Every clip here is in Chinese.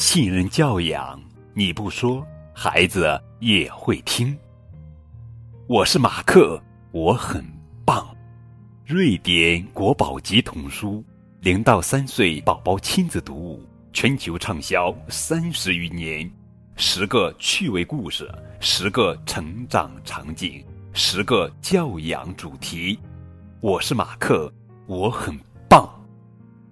信任教养，你不说，孩子也会听。我是马克，我很棒。瑞典国宝级童书，零到三岁宝宝亲子读物，全球畅销三十余年。十个趣味故事，十个成长场景，十个教养主题。我是马克，我很棒。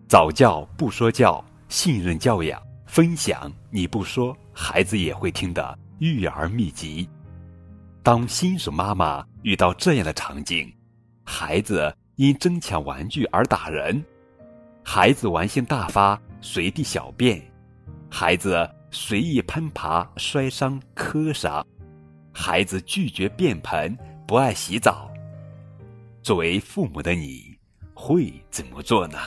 早教不说教，信任教养，分享你不说，孩子也会听的育儿秘籍。当新手妈妈遇到这样的场景，孩子因争抢玩具而打人，孩子玩性大发随地小便，孩子随意攀爬摔伤磕伤，孩子拒绝便盆不爱洗澡，作为父母的你会怎么做呢？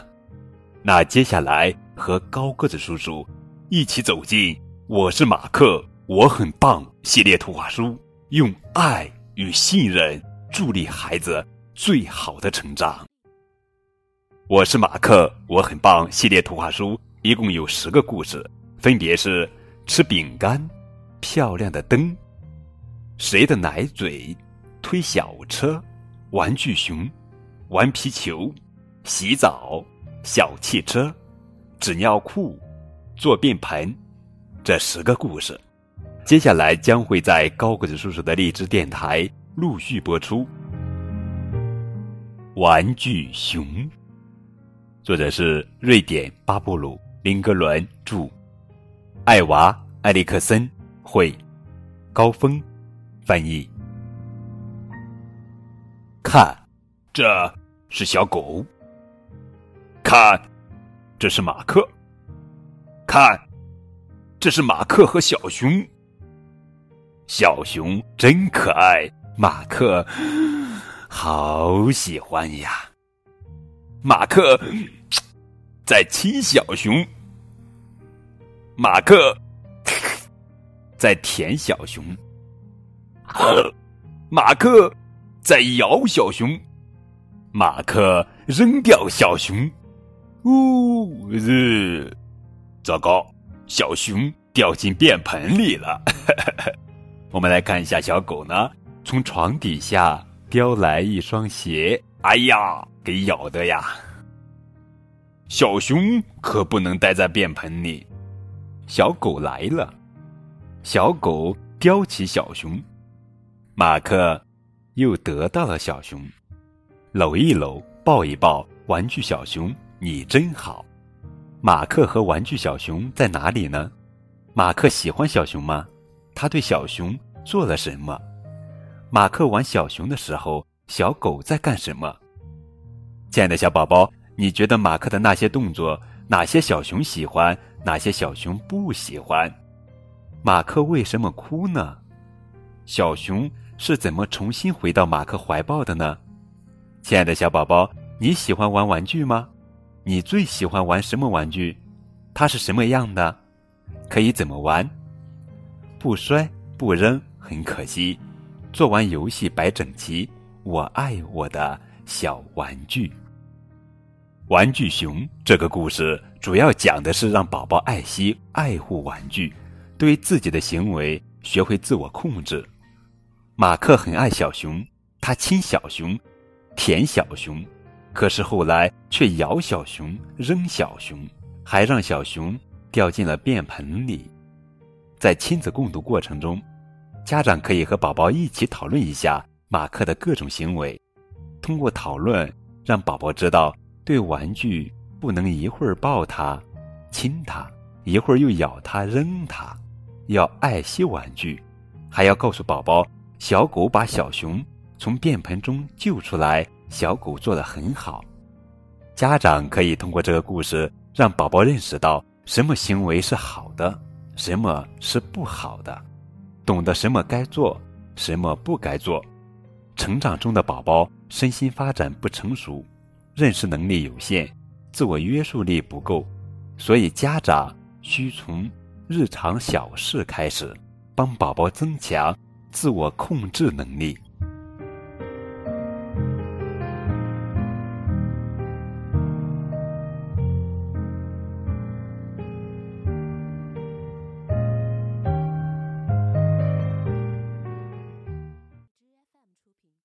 那接下来和高个子叔叔一起走进《我是马克，我很棒》系列图画书。用爱与信任助力孩子最好的成长。我是马克，我很棒。系列图画书一共有十个故事，分别是：吃饼干、漂亮的灯、谁的奶嘴、推小车、玩具熊、玩皮球、洗澡、小汽车、纸尿裤、做便盆。这十个故事。接下来将会在高个子叔叔的荔枝电台陆续播出。玩具熊，作者是瑞典巴布鲁林格伦著，艾娃埃里克森绘，高峰翻译。看，这是小狗。看，这是马克。看，这是马克和小熊。小熊真可爱，马克好喜欢呀。马克在亲小熊，马克在舔小熊，马克在咬小熊，马克扔掉小熊，呜日，糟糕，小熊掉进便盆里了。我们来看一下小狗呢，从床底下叼来一双鞋，哎呀，给咬的呀！小熊可不能待在便盆里。小狗来了，小狗叼起小熊，马克又得到了小熊，搂一搂，抱一抱，玩具小熊，你真好。马克和玩具小熊在哪里呢？马克喜欢小熊吗？他对小熊做了什么？马克玩小熊的时候，小狗在干什么？亲爱的小宝宝，你觉得马克的那些动作，哪些小熊喜欢，哪些小熊不喜欢？马克为什么哭呢？小熊是怎么重新回到马克怀抱的呢？亲爱的小宝宝，你喜欢玩玩具吗？你最喜欢玩什么玩具？它是什么样的？可以怎么玩？不摔不扔很可惜，做完游戏摆整齐。我爱我的小玩具。玩具熊这个故事主要讲的是让宝宝爱惜、爱护玩具，对自己的行为学会自我控制。马克很爱小熊，他亲小熊，舔小熊，可是后来却咬小熊、扔小熊，还让小熊掉进了便盆里。在亲子共读过程中，家长可以和宝宝一起讨论一下马克的各种行为。通过讨论，让宝宝知道，对玩具不能一会儿抱它、亲它，一会儿又咬它、扔它，要爱惜玩具。还要告诉宝宝，小狗把小熊从便盆中救出来，小狗做得很好。家长可以通过这个故事，让宝宝认识到什么行为是好的。什么是不好的？懂得什么该做，什么不该做。成长中的宝宝身心发展不成熟，认识能力有限，自我约束力不够，所以家长需从日常小事开始，帮宝宝增强自我控制能力。